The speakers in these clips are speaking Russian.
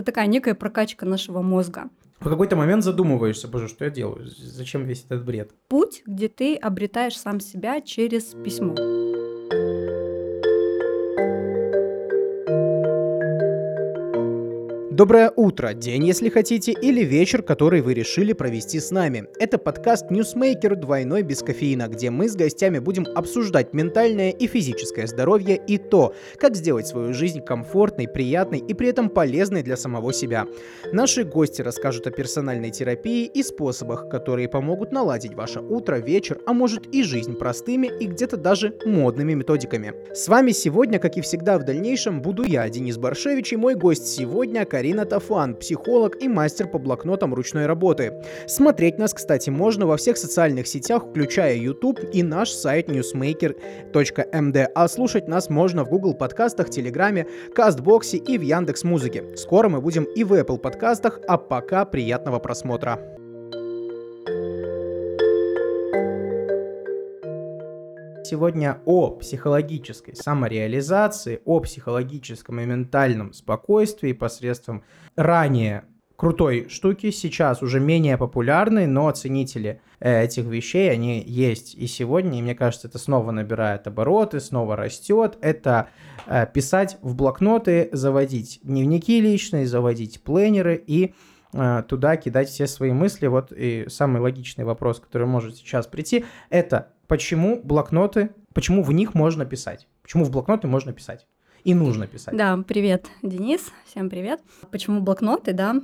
Это такая некая прокачка нашего мозга. В какой-то момент задумываешься, боже, что я делаю? Зачем весь этот бред? Путь, где ты обретаешь сам себя через письмо. Доброе утро, день, если хотите, или вечер, который вы решили провести с нами. Это подкаст Newsmaker двойной без кофеина, где мы с гостями будем обсуждать ментальное и физическое здоровье и то, как сделать свою жизнь комфортной, приятной и при этом полезной для самого себя. Наши гости расскажут о персональной терапии и способах, которые помогут наладить ваше утро, вечер, а может и жизнь простыми и где-то даже модными методиками. С вами сегодня, как и всегда в дальнейшем, буду я, Денис Баршевич, и мой гость сегодня Карина Марина Тафан, психолог и мастер по блокнотам ручной работы. Смотреть нас, кстати, можно во всех социальных сетях, включая YouTube и наш сайт newsmaker.md, а слушать нас можно в Google подкастах, Телеграме, Кастбоксе и в Яндекс Музыке. Скоро мы будем и в Apple подкастах, а пока приятного просмотра. Сегодня о психологической самореализации, о психологическом и ментальном спокойствии посредством ранее крутой штуки, сейчас уже менее популярной, но ценители э, этих вещей, они есть и сегодня, и мне кажется, это снова набирает обороты, снова растет. Это э, писать в блокноты, заводить дневники личные, заводить планеры и э, туда кидать все свои мысли. Вот и самый логичный вопрос, который может сейчас прийти, это почему блокноты, почему в них можно писать? Почему в блокноты можно писать? И нужно писать. Да, привет, Денис, всем привет. Почему блокноты, да?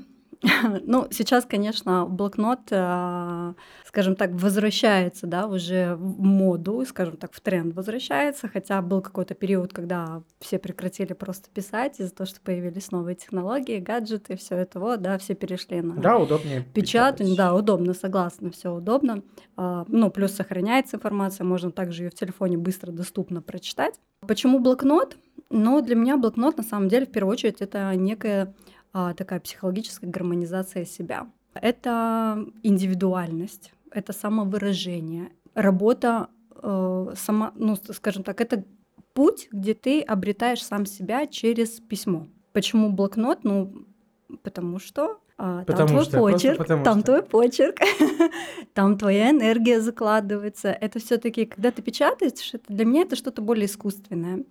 Ну, сейчас, конечно, блокнот, э, скажем так, возвращается, да, уже в моду, скажем так, в тренд возвращается, хотя был какой-то период, когда все прекратили просто писать из-за того, что появились новые технологии, гаджеты, все это вот, да, все перешли на да, удобнее печатание, да, удобно, согласна, все удобно. А, ну, плюс сохраняется информация, можно также ее в телефоне быстро, доступно прочитать. Почему блокнот? Ну, для меня блокнот, на самом деле, в первую очередь, это некая такая психологическая гармонизация себя. Это индивидуальность, это самовыражение, работа э, сама, ну, скажем так, это путь, где ты обретаешь сам себя через письмо. Почему блокнот? Ну, потому что а, там потому твой что, почерк, потому там что. твой почерк, там твоя энергия закладывается. Это все-таки, когда ты печатаешь, это, для меня это что-то более искусственное.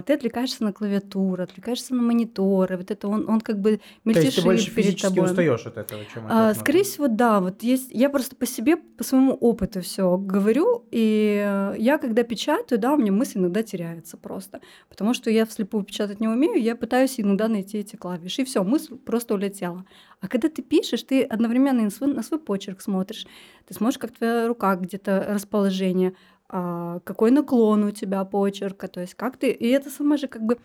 А ты отвлекаешься на клавиатуру, отвлекаешься на мониторы, вот это он, он как бы мельтешит То есть ты больше перед физически тобой. устаешь от этого, чем от а, Скорее всего, да. Вот есть, я просто по себе, по своему опыту все говорю, и я когда печатаю, да, у меня мысль иногда теряется просто, потому что я вслепую печатать не умею, я пытаюсь иногда найти эти клавиши, и все, мысль просто улетела. А когда ты пишешь, ты одновременно на свой, на свой почерк смотришь, ты смотришь, как твоя рука где-то расположение, какой наклон у тебя почерка, то есть как ты... И это сама же как бы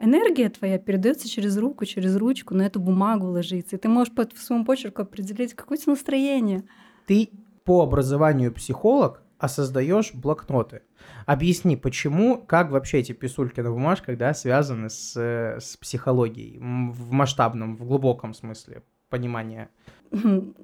энергия твоя передается через руку, через ручку, на эту бумагу ложится. И ты можешь по своему почерку определить какое-то настроение. Ты по образованию психолог, а создаешь блокноты. Объясни, почему, как вообще эти писульки на бумажках да, связаны с, с психологией в масштабном, в глубоком смысле понимания?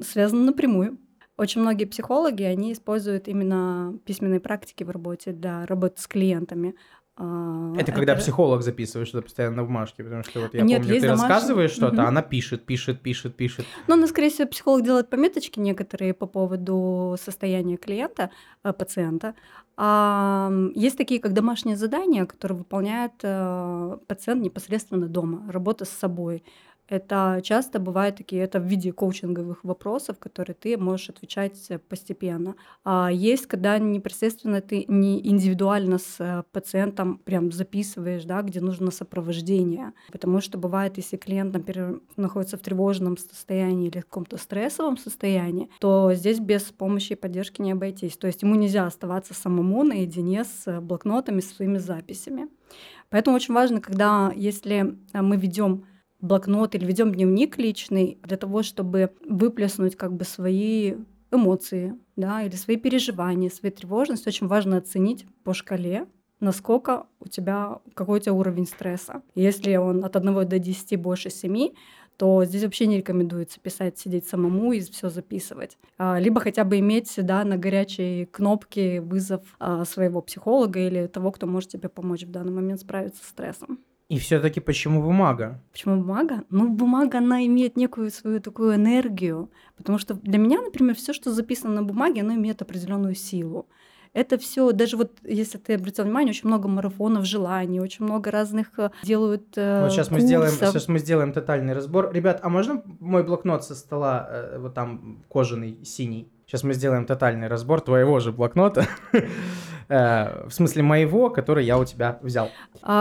Связано напрямую. Очень многие психологи, они используют именно письменные практики в работе для работы с клиентами. А, это, это когда психолог записывает что-то постоянно на бумажке, потому что вот я Нет, помню, ты домашний... рассказываешь что-то, угу. она пишет, пишет, пишет, пишет. Ну, ну, скорее всего, психолог делает пометочки некоторые по поводу состояния клиента, э, пациента. А есть такие, как домашние задания, которые выполняет э, пациент непосредственно дома, работа с собой. Это часто бывают такие, это в виде коучинговых вопросов, которые ты можешь отвечать э, постепенно. А есть, когда непосредственно ты не индивидуально с э, пациентом прям записываешь, да, где нужно сопровождение. Потому что бывает, если клиент, например, находится в тревожном состоянии или в каком-то стрессовом состоянии, то здесь без помощи и поддержки не обойтись. То есть ему нельзя оставаться самому наедине с блокнотами, с своими записями. Поэтому очень важно, когда, если э, мы ведем блокнот или ведем дневник личный для того, чтобы выплеснуть как бы свои эмоции, да, или свои переживания, свои тревожность, очень важно оценить по шкале, насколько у тебя, какой у тебя уровень стресса. Если он от 1 до 10 больше 7, то здесь вообще не рекомендуется писать, сидеть самому и все записывать. А, либо хотя бы иметь да, на горячей кнопке вызов а, своего психолога или того, кто может тебе помочь в данный момент справиться с стрессом. И все-таки почему бумага? Почему бумага? Ну, бумага, она имеет некую свою такую энергию, потому что для меня, например, все, что записано на бумаге, оно имеет определенную силу. Это все, даже вот если ты обратил внимание, очень много марафонов желаний, очень много разных э, делают э, Вот сейчас мы курсов. сделаем, сейчас мы сделаем тотальный разбор. Ребят, а можно мой блокнот со стола, э, вот там кожаный синий? Сейчас мы сделаем тотальный разбор твоего же блокнота. Э, В смысле моего, который я у тебя взял.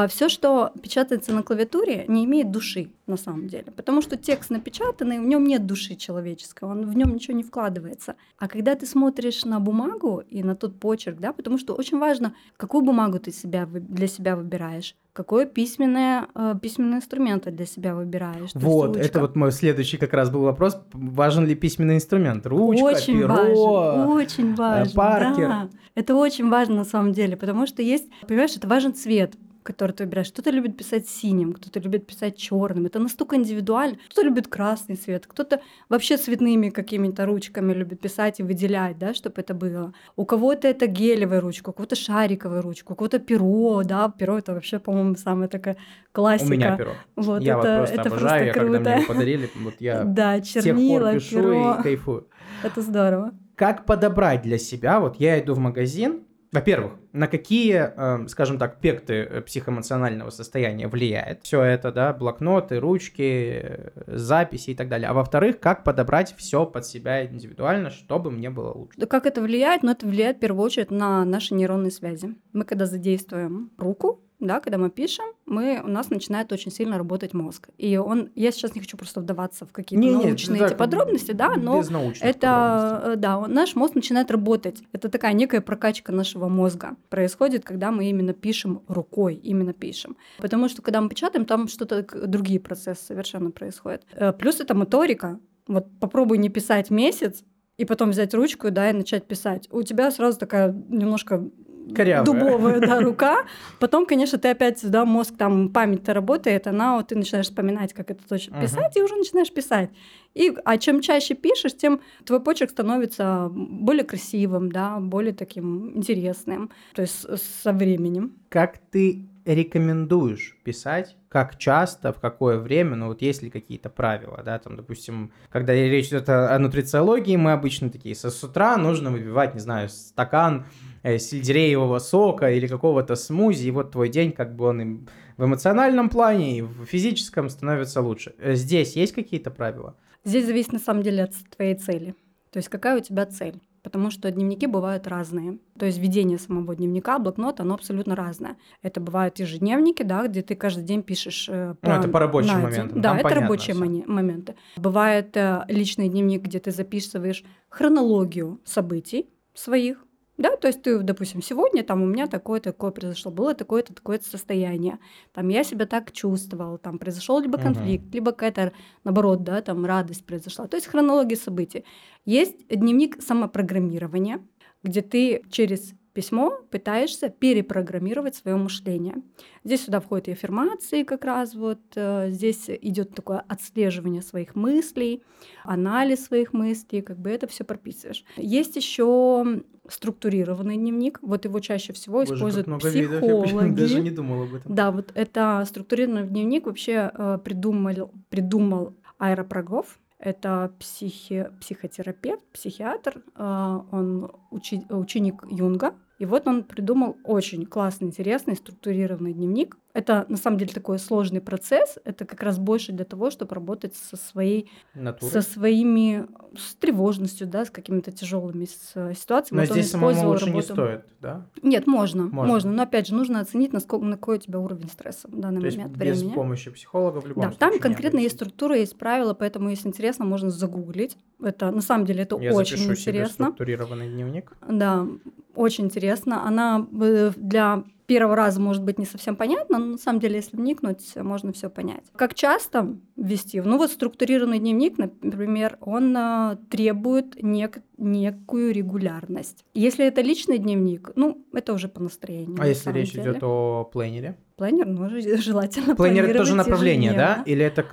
все, что печатается на клавиатуре, не имеет души на самом деле, потому что текст напечатанный, в нем нет души человеческой, он, в нем ничего не вкладывается. А когда ты смотришь на бумагу и на тот почерк, да, потому что очень важно, какую бумагу ты себя, для себя выбираешь, какое письменное, э, письменный инструмент ты для себя выбираешь. Вот, это вот мой следующий как раз был вопрос. Важен ли письменный инструмент? Ручка, очень перо, важен, очень важен. паркер. да. Это очень важно на самом деле, потому что есть, понимаешь, это важен цвет который ты выбираешь. Кто-то любит писать синим, кто-то любит писать черным. Это настолько индивидуально. Кто-то любит красный цвет, кто-то вообще цветными какими-то ручками любит писать и выделять, да, чтобы это было. У кого-то это гелевая ручка, у кого-то шариковая ручка, у кого-то перо, да, перо это вообще, по-моему, самая такая классика. У меня перо. Вот я это, вот просто это обожаю, я, просто когда круто. мне его подарили, вот я Да, чернила, пишу перо. и кайфую. Это здорово. Как подобрать для себя, вот я иду в магазин, во-первых, на какие, э, скажем так, пекты э, психоэмоционального состояния влияет все это, да, блокноты, ручки, э, записи и так далее. А во-вторых, как подобрать все под себя индивидуально, чтобы мне было лучше. Да Как это влияет? Ну, это влияет в первую очередь на наши нейронные связи. Мы когда задействуем руку, да, когда мы пишем, мы, у нас начинает очень сильно работать мозг. И он, я сейчас не хочу просто вдаваться в какие-то Не-не, научные так, эти подробности, да, но это, да, он- наш мозг начинает работать. Это такая некая прокачка нашего мозга происходит, когда мы именно пишем рукой, именно пишем. Потому что когда мы печатаем, там что-то другие процессы совершенно происходят. Э, Плюс это моторика. Вот попробуй не писать месяц, и потом взять ручку, да, и начать писать. У тебя сразу такая немножко Корявая. дубовая да, рука. Потом, конечно, ты опять, да, мозг, там память-то работает, она, вот ты начинаешь вспоминать, как это точно писать, и уже начинаешь писать. И, а чем чаще пишешь, тем твой почерк становится более красивым, да, более таким интересным, то есть со временем. Как ты рекомендуешь писать? Как часто, в какое время? Ну вот есть ли какие-то правила, да, там, допустим, когда речь идет о, о нутрициологии, мы обычно такие, со с утра нужно выпивать, не знаю, стакан э, сельдереевого сока или какого-то смузи, и вот твой день, как бы он и в эмоциональном плане, и в физическом становится лучше. Э, Здесь есть какие-то правила? Здесь зависит на самом деле от твоей цели. То есть какая у тебя цель. Потому что дневники бывают разные. То есть ведение самого дневника, блокнота, оно абсолютно разное. Это бывают ежедневники, да, где ты каждый день пишешь э, Ну, это по рабочим моментам, Да, там это рабочие всё. моменты. Бывает э, личный дневник, где ты записываешь хронологию событий своих. Да, то есть ты, допустим, сегодня там у меня такое-то такое произошло, было такое-то такое-то состояние, там я себя так чувствовал, там произошел либо конфликт, либо какая-то наоборот, да, там радость произошла. То есть хронология событий. Есть дневник самопрограммирования, где ты через письмо пытаешься перепрограммировать свое мышление. Здесь сюда входят и аффирмации как раз вот, э, здесь идет такое отслеживание своих мыслей, анализ своих мыслей, как бы это все прописываешь. Есть еще структурированный дневник, вот его чаще всего Боже, используют много видов, я психологи. даже не думал об этом. Да, вот это структурированный дневник вообще э, придумал, придумал аэропрагов. Это психи, психотерапевт, психиатр, э, он учи- ученик Юнга. И вот он придумал очень классный, интересный, структурированный дневник. Это на самом деле такой сложный процесс. Это как раз больше для того, чтобы работать со своей, Натура. со своими, с тревожностью, да, с какими-то тяжелыми с- ситуациями. Но Вот здесь самому лучше не работу- стоит, да? Нет, можно, Можно. можно, Но опять же, нужно оценить, насколько, на какой у тебя уровень стресса в данный То есть момент без времени. помощи психолога в любом Да, случае. там не конкретно есть структура, есть правила, поэтому, если интересно, можно загуглить. Это на самом деле это Я очень запишу себе интересно. структурированный дневник. Да, очень интересно. Она э, для первого раза может быть не совсем понятна, но на самом деле, если вникнуть, можно все понять. Как часто вести? Ну вот структурированный дневник, например, он э, требует нек- некую регулярность. Если это личный дневник, ну это уже по настроению. А на если речь деле. идет о планере? Планер, ну, же- желательно Планер это тоже направление, да? ежедневно. Или это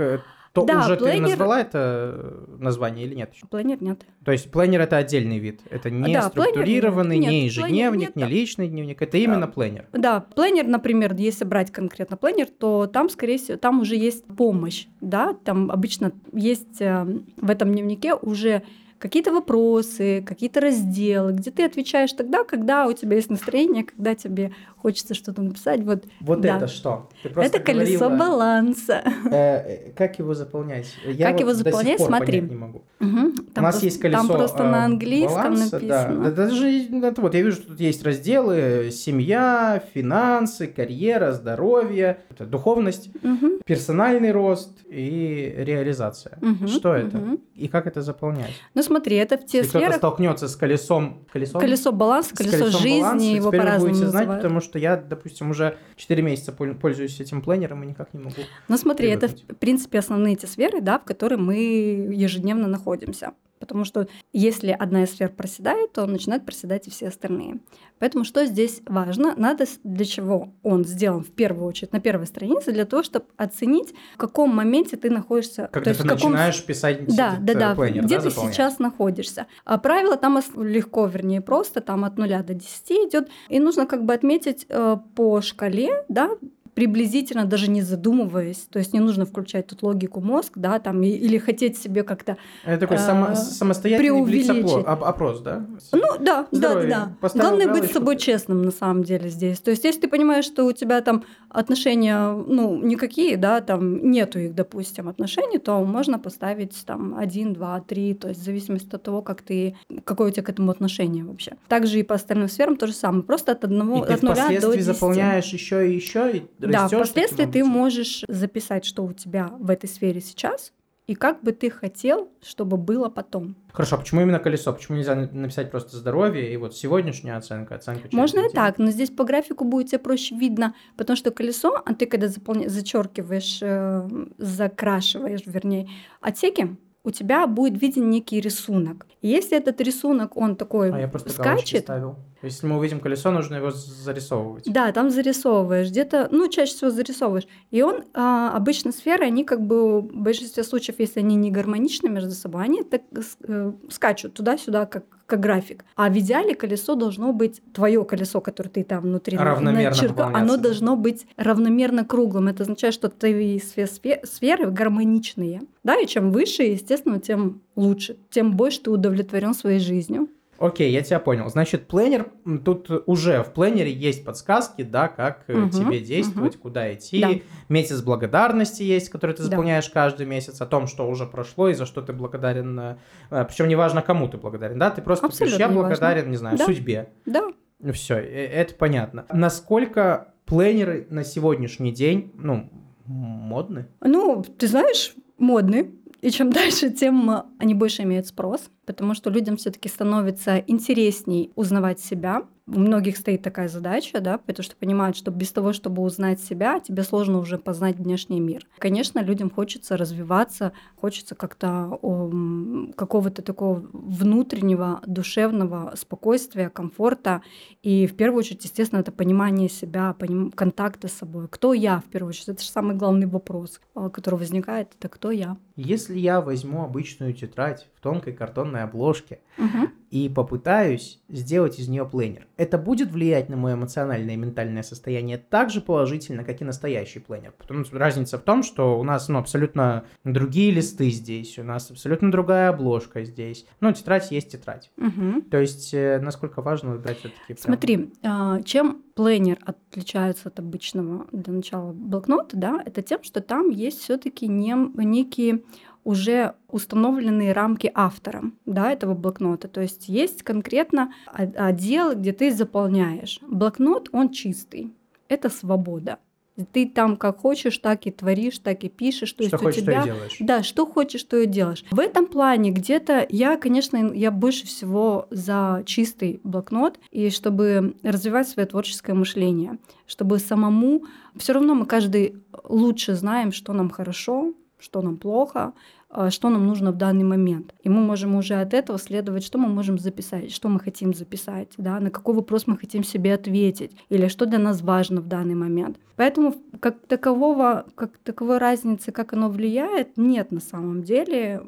то Да, уже ты планер- назвала это э, название или нет? Планер нет. То есть планер это отдельный вид. Это не Да, структурированный, нет. не ежедневник, нет, не да. личный дневник. Это именно планер. Да, планер, например, если брать конкретно планер, то там, скорее всего, там уже есть помощь, да, там обычно есть э, в этом дневнике уже какие-то вопросы, какие-то разделы, где ты отвечаешь тогда, когда у тебя есть настроение, когда тебе хочется что-то написать. Вот Вот Да. это что? Это колесо говорила, баланса. э, э, как его заполнять? Я Как вот его заполнять? Смотри. не могу. Мгм. У Там нас просто- есть колесо Там просто э, на английском баланса, написано. Да. Да, даже это вот я вижу, что тут есть разделы семья, финансы, карьера, здоровье, духовность, Мгм. персональный рост и реализация. Мгм, Что это? мгм. И как это заполнять? Ну смотри, это в те Если кто-то сферы. столкнется с колесом, колесом, Колесо баланса, колесо жизни, баланса, его по-разному будете знать, называют. потому что я, допустим, уже 4 месяца пол- пользуюсь этим планером и никак не могу. Ну смотри, это в привыкнуть. принципе основные эти сферы, да, в которые мы ежедневно находимся. Потому что если одна из сфер проседает, то начинают проседать и все остальные. Поэтому что здесь важно? Надо для чего он сделан в первую очередь на первой странице, для того, чтобы оценить, в каком моменте ты находишься. Когда то есть ты каком начинаешь писать да, да, да. планер, Где да, ты сейчас находишься? А правило там легко, вернее, просто, там от 0 до 10 идет. И нужно как бы отметить э, по шкале, да, приблизительно, даже не задумываясь, то есть не нужно включать тут логику мозг, да, там, или хотеть себе как-то... Это такой само- э, самостоятельный преувеличить. блиц-опрос, да? Ну, да, да, Здоровье. да, да. Поставил Главное быть галочку. с собой честным на самом деле здесь. То есть если ты понимаешь, что у тебя там отношения, ну, никакие, да, там нету их, допустим, отношений, то можно поставить там один, два, три, то есть в зависимости от того, как ты, какое у тебя к этому отношение вообще. Также и по остальным сферам то же самое, просто от одного, И от нуля до впоследствии 10. заполняешь еще и еще и Да, растёшь впоследствии ты можешь записать, что у тебя в этой сфере сейчас, и как бы ты хотел, чтобы было потом. Хорошо, а почему именно колесо? Почему нельзя на- написать просто здоровье и вот сегодняшняя оценка, оценка через Можно и так, но здесь по графику будет тебе проще видно, потому что колесо, а ты когда заполня... зачеркиваешь, э, закрашиваешь, вернее, отсеки, у тебя будет виден некий рисунок. И если этот рисунок, он такой А я просто скачет, ставил. Если мы увидим колесо, нужно его зарисовывать. да, там зарисовываешь, где-то, ну, чаще всего зарисовываешь. И он, а, обычно сферы, они как бы в большинстве случаев, если они не гармоничны между собой, они так э, скачут туда-сюда, как, как график. А в идеале колесо должно быть, твое колесо, которое ты там внутри Равномерно начеркал, оно да? должно быть равномерно круглым. Это означает, что твои сферы гармоничные. Да, и чем выше, естественно, тем лучше, тем больше ты удовлетворен своей жизнью. Окей, я тебя понял. Значит, планер, м, тут уже в планере есть подсказки, да, как э, Мгм, тебе действовать, куда идти. Да. Месяц благодарности есть, который ты Да. заполняешь каждый месяц, о том, что уже прошло и за что ты благодарен. Причем неважно, кому ты благодарен, да, ты просто пишешь, Абсолютно я неважно. благодарен, не знаю, Да. судьбе. Да, Все, это понятно. Насколько планеры на сегодняшний день, ну, модны? Ну, ты знаешь, модны. И чем дальше, тем э, они больше имеют спрос, потому что людям все-таки становится интересней узнавать себя. У многих стоит такая задача, да, потому что понимают, что без того, чтобы узнать себя, тебе сложно уже познать внешний мир. Конечно, людям хочется развиваться, хочется как-то какого-то такого внутреннего, душевного спокойствия, комфорта. И в первую очередь, естественно, это понимание себя, поним- контакта с собой. Кто я, в первую очередь? Это же самый главный вопрос, а, который возникает. Это кто я? Если я возьму обычную тетрадь в тонкой картонной обложке Мгм. и попытаюсь сделать из нее планер, это будет влиять на мое эмоциональное и ментальное состояние так же положительно, как и настоящий планер. Потому что разница в том, что у нас ну, абсолютно другие листы здесь, у нас абсолютно другая обложка здесь. Ну, тетрадь есть тетрадь. Мгм. То есть, э, насколько важно выбрать все-таки... Смотри, а, чем планер отличается от обычного для начала блокнота, да, это тем, что там есть все-таки не, некие уже установленные рамки автора да, этого блокнота. То есть есть конкретно отдел, где ты заполняешь. Блокнот, он чистый. Это свобода. Ты там как хочешь, так и творишь, так и пишешь. То Что есть хочешь, у тебя и делаешь. да, что хочешь, то и делаешь. В этом плане где-то я, конечно, я больше всего за чистый блокнот, и чтобы развивать свое творческое мышление, чтобы самому... Все равно мы каждый лучше знаем, что нам хорошо, что нам плохо, а, что нам нужно в данный момент. И мы можем уже от этого следовать, что мы можем записать, что мы хотим записать, да, на какой вопрос мы хотим себе ответить, или что для нас важно в данный момент. Поэтому как такового, как таковой разницы, как оно влияет, нет на самом деле.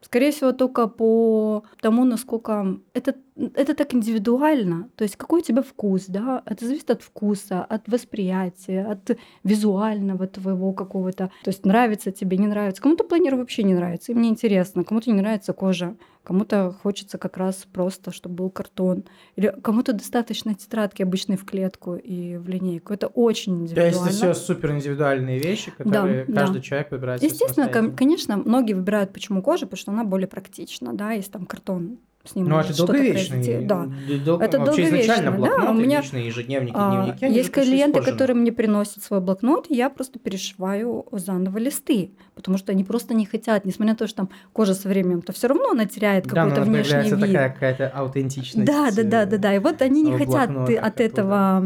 Скорее всего, только по тому, насколько это, это так индивидуально. То есть какой у тебя вкус, да? Это зависит от вкуса, от восприятия, от визуального твоего какого-то. То есть нравится тебе, не нравится. Кому-то планер вообще не нравится, им не интересно. Кому-то не нравится кожа. Кому-то хочется как раз просто, чтобы был картон. Или кому-то достаточно тетрадки обычной в клетку и в линейку. Это очень индивидуально. То есть это все супер индивидуальные вещи, которые да, каждый да. человек выбирает Естественно, конечно, многие выбирают почему кожа, потому что она более практична, да, если там картон с ним Ну, это долговечный. Да. Дол... Это Вообще долговечный, да, у меня, личные ежедневники, а, дневники. они Есть клиенты, которые мне приносят свой блокнот, и я просто перешиваю заново листы, потому что они просто не хотят, несмотря на то, что там кожа со временем, то все равно она теряет Да, какой-то внешний вид. такая какая-то аутентичность. Да, да, да, да, да. И вот они не в хотят от этого,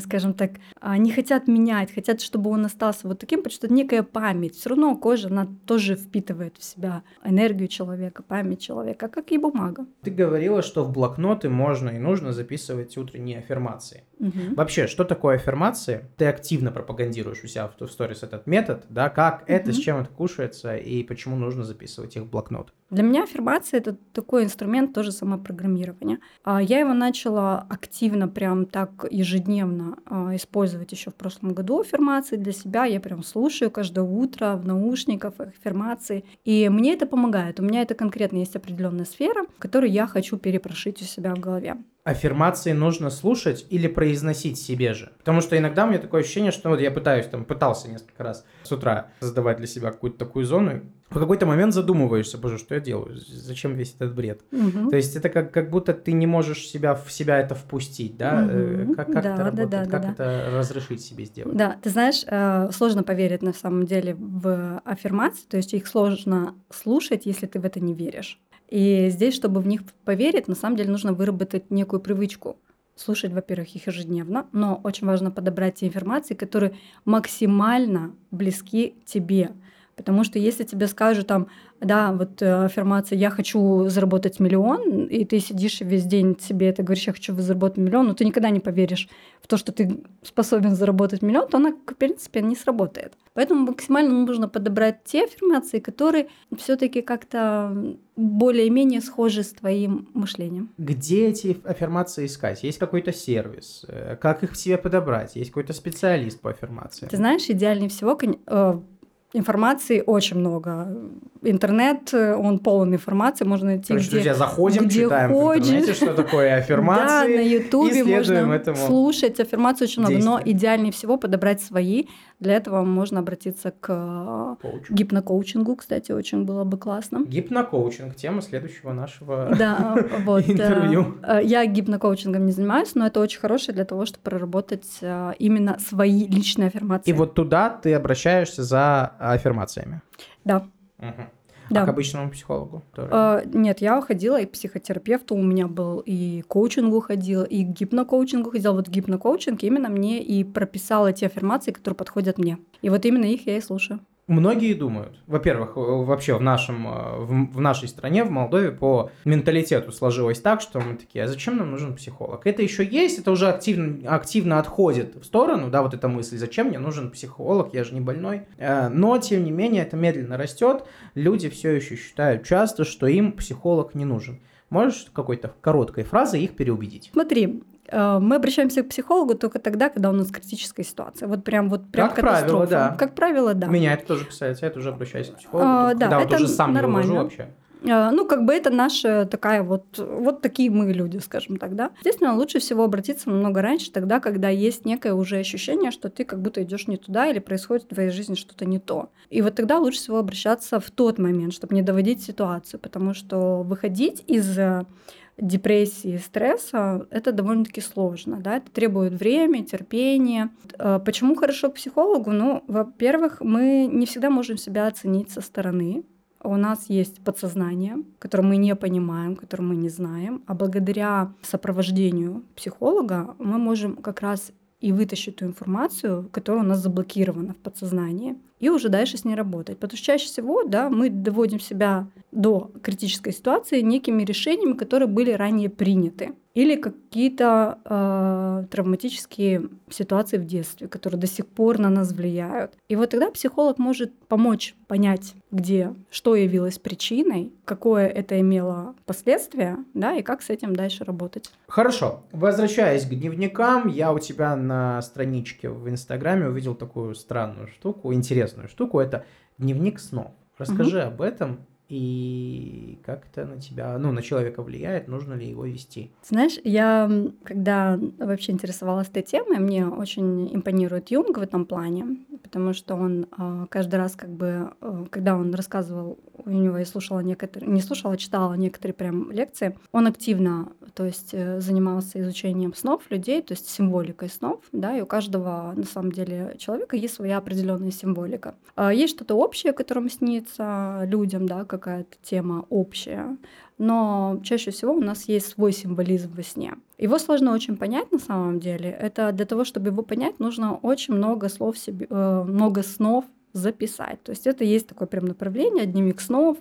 скажем так, а, не хотят менять, хотят, чтобы он остался вот таким, потому что это некая память. Все равно кожа, она тоже впитывает в себя энергию человека, память человека, как и бумага. Ты говорила, что в блокноты можно и нужно записывать утренние аффирмации. Мгм. Вообще, что такое аффирмации? Ты активно пропагандируешь у себя в сторис этот метод, да? Как это, с чем это кушается и почему нужно записывать их в блокнот? Для меня аффирмация это такой инструмент тоже самопрограммирования. А Я его начала активно, прям так ежедневно а, использовать еще в прошлом году аффирмации для себя. Я прям слушаю каждое утро в наушниках аффирмации. И мне это помогает. У меня это конкретно есть определенная сфера, которую я хочу перепрошить у себя в голове. Аффирмации нужно слушать или произносить себе же? Потому что иногда у меня такое ощущение, что вот я пытаюсь, там, пытался несколько раз с утра создавать для себя какую-то такую зону, в какой-то момент задумываешься, боже, что я делаю? Зачем весь этот бред? Мгм. То есть это как, как будто ты не можешь себя в себя это впустить, да? Мгм. Как, как Да, это да, работает? да, да, как да. это разрешить себе сделать? Да, ты знаешь, э, сложно поверить на самом деле в аффирмации, то есть их сложно слушать, если ты в это не веришь. И здесь, чтобы в них поверить, на самом деле нужно выработать некую привычку. Слушать, во-первых, их ежедневно, но очень важно подобрать те информации, которые максимально близки тебе. Потому что если тебе скажут там, да, вот э, аффирмация «я хочу заработать миллион», и ты сидишь весь день себе это говоришь «я хочу заработать миллион», но ты никогда не поверишь в то, что ты способен заработать миллион, то она, в принципе, не сработает. Поэтому максимально нужно подобрать те аффирмации, которые все таки как-то более-менее схожи с твоим мышлением. Где эти аффирмации искать? Есть какой-то сервис? Э, Как их себе подобрать? Есть какой-то специалист по аффирмациям? Ты знаешь, идеальнее всего э, информации очень много. Интернет, э, он полон информации, можно найти Короче, где... друзья, заходим, где читаем в хочешь. интернете, что такое аффирмации. Да, на Ютубе можно этому слушать аффирмации очень много, но идеальнее всего подобрать свои. Для этого можно обратиться к э, Коуч. гипнокоучингу, кстати, очень было бы классно. Гипнокоучинг, тема следующего нашего Да, вот. э, интервью. э, Я гипнокоучингом не занимаюсь, но это очень хорошее для того, чтобы проработать э, именно свои личные аффирмации. И вот туда ты обращаешься за аффирмациями. Да. Мгм. Да. А к обычному психологу? тоже? Э, Нет, я ходила и к психотерапевту, у меня был и к коучингу ходила, и к гипнокоучингу ходила. Вот гипнокоучинг именно мне и прописала те аффирмации, которые подходят мне. И вот именно их я и слушаю. Многие думают, во-первых, э, вообще в, нашем, э, в, в нашей стране, в Молдове, по менталитету сложилось так, что мы такие, а зачем нам нужен психолог? Это еще есть, это уже активно, активно отходит в сторону, да, вот эта мысль, зачем мне нужен психолог, я же не больной. Э, Но, тем не менее, это медленно растет, люди все еще считают часто, что им психолог не нужен. Можешь какой-то короткой фразой их переубедить? Смотри, мы обращаемся к психологу только тогда, когда у нас критическая ситуация. Вот прям вот прям Как правило, катастрофа. да. Как правило, да. Меня это тоже касается, я тоже обращаюсь к психологу, А, да, вот это уже сам не нормально. вывожу вообще. Э, Ну, как бы это наша такая вот, вот такие мы люди, скажем так, да. Естественно, лучше всего обратиться намного раньше, тогда, когда есть некое уже ощущение, что ты как будто идешь не туда или происходит в твоей жизни что-то не то. И вот тогда лучше всего обращаться в тот момент, чтобы не доводить ситуацию, потому что выходить из депрессии, стресса, это довольно-таки сложно, да, это требует времени, терпения. Э, Почему хорошо к психологу? Ну, во-первых, мы не всегда можем себя оценить со стороны, у нас есть подсознание, которое мы не понимаем, которое мы не знаем, а благодаря сопровождению психолога мы можем как раз и вытащить ту информацию, которая у нас заблокирована в подсознании. И уже дальше с ней работать. Потому что чаще всего да, мы доводим себя до критической ситуации некими решениями, которые были ранее приняты или какие-то э, травматические ситуации в детстве, которые до сих пор на нас влияют. И вот тогда психолог может помочь понять, где, что явилось причиной, какое это имело последствие, да, и как с этим дальше работать. Хорошо. Возвращаясь к дневникам, я у тебя на страничке в Инстаграме увидел такую странную штуку, интересную штуку. Это дневник снов. Расскажи угу. об этом и как это на тебя, ну, на человека влияет, нужно ли его вести? Знаешь, я, когда вообще интересовалась этой темой, мне очень импонирует Юнг в этом плане, потому что он а, каждый раз, как бы, а, когда он рассказывал, у него я слушала некоторые, не слушала, а читала некоторые прям лекции, он активно, то есть э, занимался изучением снов людей, то есть символикой снов, да, и у каждого, на самом деле, человека есть своя определенная символика. Есть что-то общее, которым снится людям, да, какая-то тема общая, но чаще всего у нас есть свой символизм во сне. Его сложно очень понять на самом деле. Это для того, чтобы его понять, нужно очень много слов себе, э, много снов записать. То есть это есть такое прям направление, дневник снов,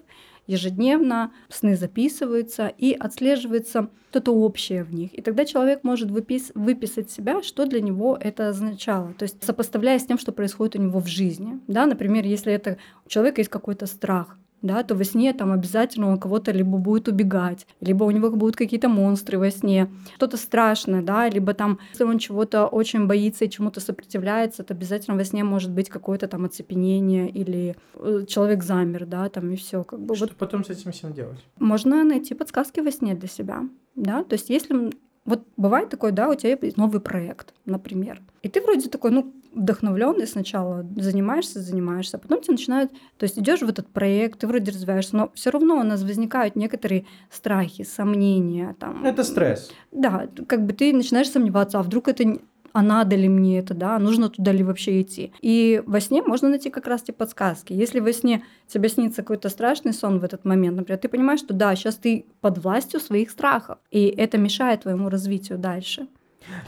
ежедневно сны записываются и отслеживается что-то общее в них. И тогда человек может выпис выписать себя, что для него это означало. То есть сопоставляя с тем, что происходит у него в жизни. Да, например, если это у человека есть какой-то страх, да, то во сне там обязательно он кого-то либо будет убегать, либо у него будут какие-то монстры во сне, что-то страшное, да, либо там, если он чего-то очень боится и чему-то сопротивляется, то обязательно во сне может быть какое-то там оцепенение или э, человек замер, да, там и все, как бы. Что вот. потом с этим всем делать? Можно найти подсказки во сне для себя, да, то есть если вот бывает такое, да, у тебя есть новый проект, например. И ты вроде такой, ну, вдохновленный сначала, занимаешься, занимаешься, а потом тебе начинают, то есть идешь в этот проект, ты вроде развиваешься, но все равно у нас возникают некоторые страхи, сомнения. Там. Это стресс. Да, как бы ты начинаешь сомневаться, а вдруг это а надо ли мне это, да, нужно туда ли вообще идти. И во сне можно найти как раз те подсказки. Если во сне тебе снится какой-то страшный сон в этот момент, например, ты понимаешь, что да, сейчас ты под властью своих страхов, и это мешает твоему развитию дальше.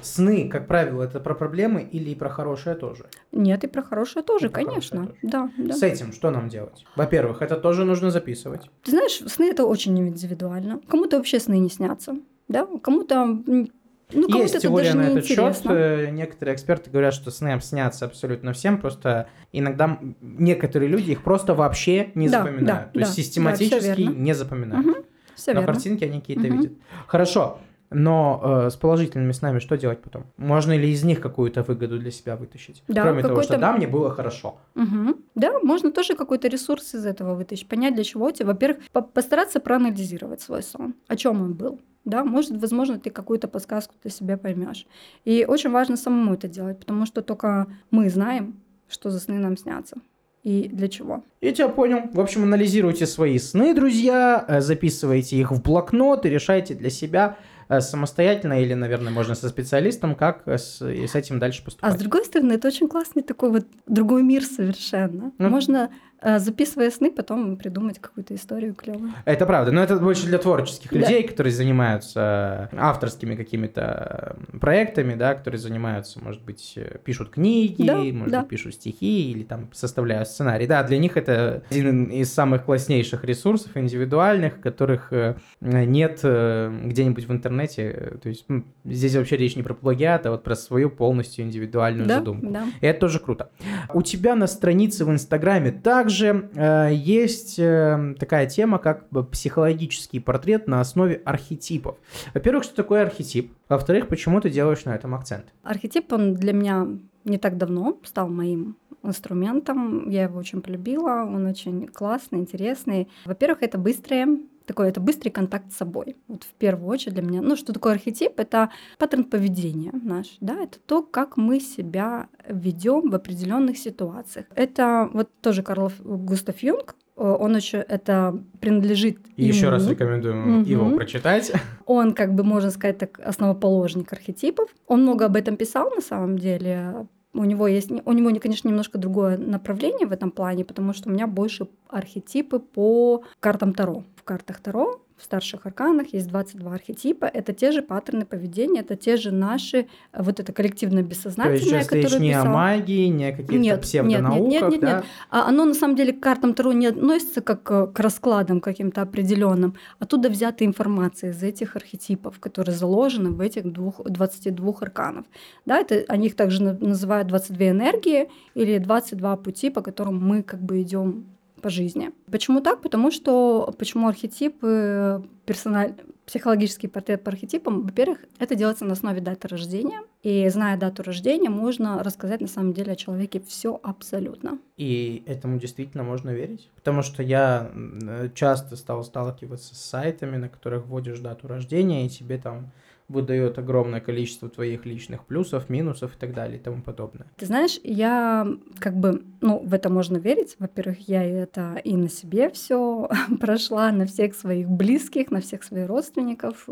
Сны, как правило, это про проблемы или и про хорошее тоже? Нет, и про хорошее тоже, и конечно. Хорошее тоже. Да, да. С этим что нам делать? Во-первых, это тоже нужно записывать. Ты знаешь, сны это очень индивидуально. Кому-то вообще сны не снятся. Да? Кому-то ну, Есть теория на этот счет. Э, некоторые эксперты говорят, что сны снятся абсолютно всем, просто иногда некоторые люди их просто вообще не да, запоминают. Да, То да, есть систематически да, не запоминают. Угу, все Но верно. картинки они какие-то угу. видят. Хорошо. Но э, с положительными снами что делать потом? Можно ли из них какую-то выгоду для себя вытащить? Да, Кроме того, что да, мне было хорошо. Угу. Да, можно тоже какой-то ресурс из этого вытащить, понять, для чего тебе. Во-первых, по постараться проанализировать свой сон, о чем он был да, может, возможно, ты какую-то подсказку для себя поймешь. И очень важно самому это делать, потому что только мы знаем, что за сны нам снятся и для чего. Я тебя понял. В общем, анализируйте свои сны, друзья, э, записывайте их в блокнот и решайте для себя, самостоятельно или, наверное, можно со специалистом, как с, и с этим дальше поступать. А с другой стороны, это очень классный такой вот другой мир совершенно. Ну, можно э, записывая сны, потом придумать какую-то историю клевую. Это правда, но это больше для творческих да. людей, которые занимаются авторскими какими-то проектами, да, которые занимаются, может быть, пишут книги, да, может да. быть, пишут стихи или там составляют сценарий. Да, для них это один из самых класснейших ресурсов индивидуальных, которых э, нет где-нибудь в интернете. То есть здесь вообще речь не про плагиат, а вот про свою полностью индивидуальную да, задумку. Да. И это тоже круто. У тебя на странице в Инстаграме также э, есть э, такая тема, как психологический портрет на основе архетипов. Во-первых, что такое архетип? Во-вторых, почему ты делаешь на этом акцент? Архетип, он для меня не так давно стал моим инструментом. Я его очень полюбила, он очень классный, интересный. Во-первых, это быстрое такой это быстрый контакт с собой. Вот в первую очередь для меня. Ну, что такое архетип? Это паттерн поведения наш, да, это то, как мы себя ведем в определенных ситуациях. Это вот тоже Карл Густав Юнг, он еще это принадлежит И ему. еще раз рекомендую угу. его прочитать. Он, как бы, можно сказать, так, основоположник архетипов. Он много об этом писал на самом деле. У него есть, у него, конечно, немножко другое направление в этом плане, потому что у меня больше архетипы по картам Таро. Картах Таро в старших арканах есть 22 архетипа. Это те же паттерны поведения, это те же наши, э, вот это коллективное бессознательное, То есть речь не о магии, не о каких-то нет, псевдонауках, нет, нет, нет, да? нет. А оно на самом деле к картам Таро не относится как к раскладам каким-то определенным. Оттуда взята информация из этих архетипов, которые заложены в этих двух, 22 арканов. Да, это, они их также называют 22 энергии или 22 пути, по которым мы как бы идем по жизни. Почему так? Потому что почему архетипы персональ... психологический портрет по архетипам, во-первых, это делается на основе даты рождения. И зная дату рождения, можно рассказать на самом деле о человеке все абсолютно. И этому действительно можно верить. Потому что я часто стал сталкиваться с сайтами, на которых вводишь дату рождения, и тебе там выдает огромное количество твоих личных плюсов, минусов и так далее и тому подобное. Ты знаешь, я как бы, ну, в это можно верить. Во-первых, я это и на себе все прошла, на всех своих близких, на всех своих родственников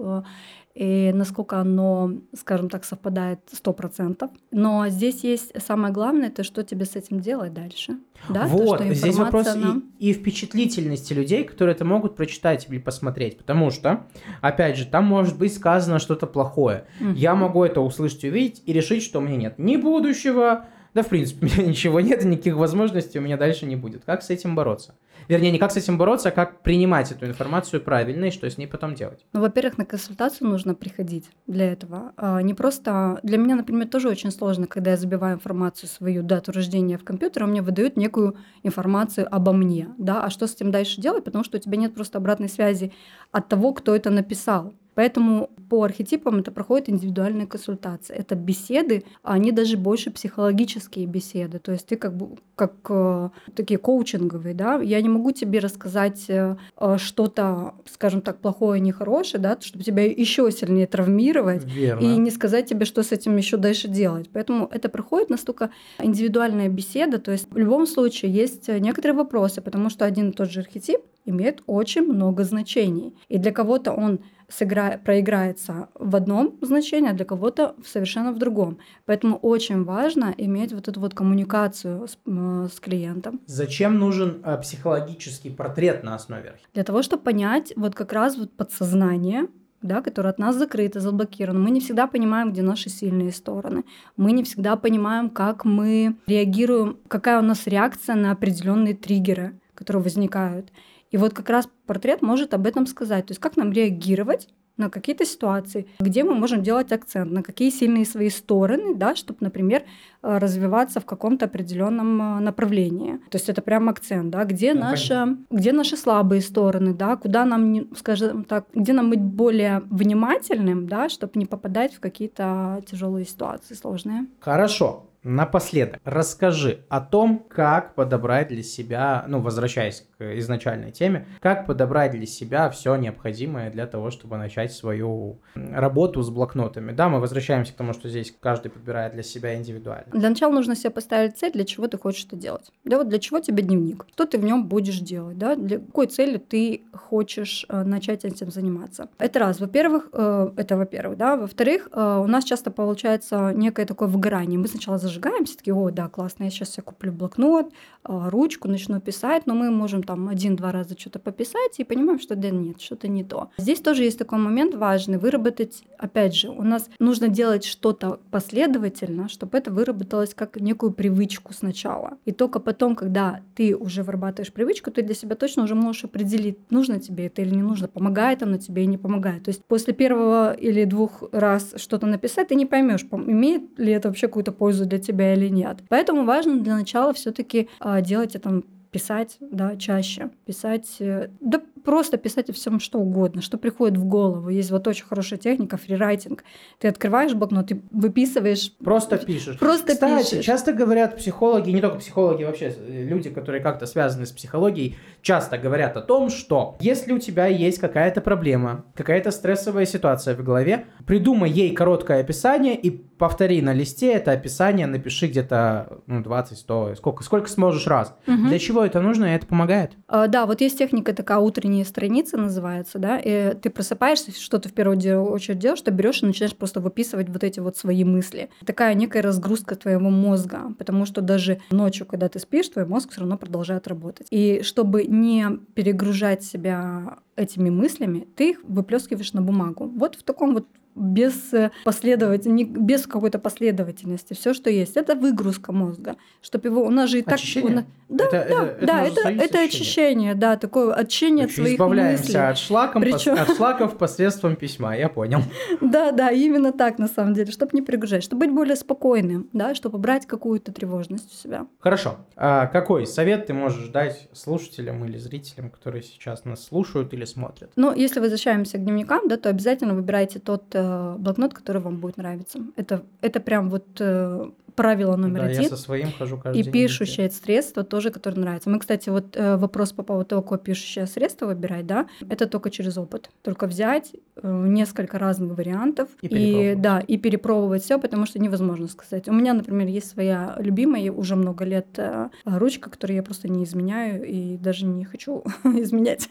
и насколько оно, скажем так, совпадает сто процентов. Но здесь есть самое главное, это что тебе с этим делать дальше. Да? Вот, То, здесь вопрос она... и, и впечатлительности людей, которые это могут прочитать или посмотреть, потому что, опять же, там может быть сказано что-то плохое. Угу. Я могу это услышать, увидеть и решить, что у меня нет ни будущего, да, в принципе, у меня ничего нет, никаких возможностей у меня дальше не будет. Как с этим бороться? Вернее, не как с этим бороться, а как принимать эту информацию правильно и что с ней потом делать. Ну, во-первых, на консультацию нужно приходить для этого. А не просто... Для меня, например, тоже очень сложно, когда я забиваю информацию, свою дату рождения в компьютер, он мне выдает некую информацию обо мне, да, а что с этим дальше делать, потому что у тебя нет просто обратной связи от того, кто это написал. Поэтому по архетипам это проходит индивидуальные консультации. Это беседы, а они даже больше психологические беседы. То есть ты как бы как э, такие коучинговые, да. Я не могу тебе рассказать э, э что-то, скажем так, плохое, нехорошее, да, чтобы тебя еще сильнее травмировать Верно. и не сказать тебе, что с этим еще дальше делать. Поэтому это проходит настолько индивидуальная беседа. То есть в любом случае есть некоторые вопросы, потому что один и тот же архетип имеет очень много значений. И для кого-то он сыгра... проиграется в одном значении, а для кого-то совершенно в другом. Поэтому очень важно иметь вот эту вот коммуникацию с, с клиентом. Зачем нужен э, психологический портрет на основе Для того, чтобы понять вот как раз вот подсознание, да, которое от нас закрыто, заблокировано. Мы не всегда понимаем, где наши сильные стороны. Мы не всегда понимаем, как мы реагируем, какая у нас реакция на определенные триггеры, которые возникают. И вот как раз портрет может об этом сказать. То есть как нам реагировать на какие-то ситуации, где мы можем делать акцент, на какие сильные свои стороны, да, чтобы, например, э, развиваться в каком-то определенном э, направлении. То есть это прям акцент, да, где, ну, наши, где наши слабые стороны, да, куда нам, скажем так, где нам быть более внимательным, да, чтобы не попадать в какие-то тяжелые ситуации сложные. Хорошо. Напоследок, расскажи о том, как подобрать для себя, ну, возвращаясь изначальной теме, как подобрать для себя все необходимое для того, чтобы начать свою работу с блокнотами. Да, мы возвращаемся к тому, что здесь каждый подбирает для себя индивидуально. Для начала нужно себе поставить цель, для чего ты хочешь это делать. Да, вот для чего тебе дневник? Что ты в нем будешь делать? Да? Для какой цели ты хочешь э, начать этим заниматься? Это раз. Во-первых, э, это во-первых, да. Во-вторых, э, у нас часто получается некое такое выгорание. Мы сначала зажигаемся, такие, о, да, классно, я сейчас себе куплю блокнот, ручку, начну писать, но мы можем там один-два раза что-то пописать и понимаем, что да нет, что-то не то. Здесь тоже есть такой момент важный, выработать, опять же, у нас нужно делать что-то последовательно, чтобы это выработалось как некую привычку сначала. И только потом, когда ты уже вырабатываешь привычку, ты для себя точно уже можешь определить, нужно тебе это или не нужно, помогает оно тебе или не помогает. То есть после первого или двух раз что-то написать, ты не поймешь, имеет ли это вообще какую-то пользу для тебя или нет. Поэтому важно для начала все-таки а, делать это писать, да, чаще, писать, э, да просто писать о всем что угодно, что приходит в голову. Есть вот очень хорошая техника фрирайтинг. Ты открываешь блокнот, ты выписываешь. Просто пишешь. Просто Кстати, пишешь. часто говорят психологи, не только психологи, вообще э, люди, которые как-то связаны с психологией, часто говорят о том, что если у тебя есть какая-то проблема, какая-то стрессовая ситуация в голове, придумай ей короткое описание и повтори на листе это описание, напиши где-то ну, 20, 100, сколько, сколько сможешь раз. Угу. Для чего это нужно, и это помогает. А, да, вот есть техника такая утренняя страница называется, да, и ты просыпаешься, что ты в первую очередь делаешь, что берешь и начинаешь просто выписывать вот эти вот свои мысли. Такая некая разгрузка твоего мозга, потому что даже ночью, когда ты спишь, твой мозг все равно продолжает работать. И чтобы не перегружать себя этими мыслями, ты их выплескиваешь на бумагу. Вот в таком вот без э, последовательности, без какой-то последовательности. Все, что есть, это выгрузка мозга, чтобы его у нас же и так. Очищение? Он, да, Это- да, это- это да, это, это очищением? очищение, да, такое очищение от Еще своих избавляемся мыслей. от, шлаком, Причем- от шлаков посредством письма, я понял. Да, да, именно так на самом деле, чтобы не перегружать, чтобы быть более спокойным, да, чтобы брать какую-то тревожность у себя. Хорошо. А какой совет ты можешь дать слушателям или зрителям, которые сейчас нас слушают или смотрят? Но если возвращаемся к дневникам, да, то обязательно выбирайте тот э, блокнот, который вам будет нравиться. Это, это прям вот э, правило номер да, я один. со своим хожу каждый И день. пишущее средство тоже, которое нравится. Мы, кстати, вот э, вопрос по поводу того, какое пишущее средство выбирать, да, это только через опыт. Только взять э, несколько разных вариантов И перепробовать. да, и перепробовать все, потому что невозможно сказать. У меня, например, есть своя любимая уже много лет э, ручка, которую я просто не изменяю и даже не хочу изменять.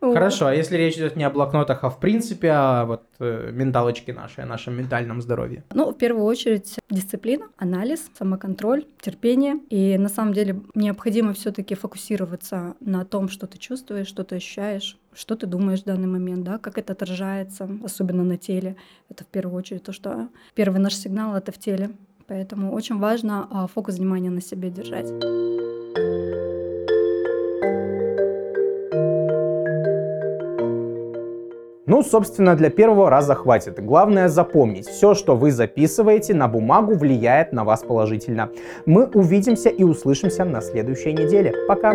Хорошо, а если речь идет не о блокнотах, а в принципе о вот э, менталочке нашей, о нашем ментальном здоровье? Ну, в первую очередь, дисциплина, анализ, самоконтроль, терпение. И на самом деле необходимо все-таки фокусироваться на том, что ты чувствуешь, что ты ощущаешь, что ты думаешь в данный момент, да, как это отражается, особенно на теле. Это в первую очередь то, что первый наш сигнал это в теле. Поэтому очень важно а, фокус внимания на себе держать. Ну, собственно, для первого раза хватит. Главное запомнить, все, что вы записываете на бумагу, влияет на вас положительно. Мы увидимся и услышимся на следующей неделе. Пока!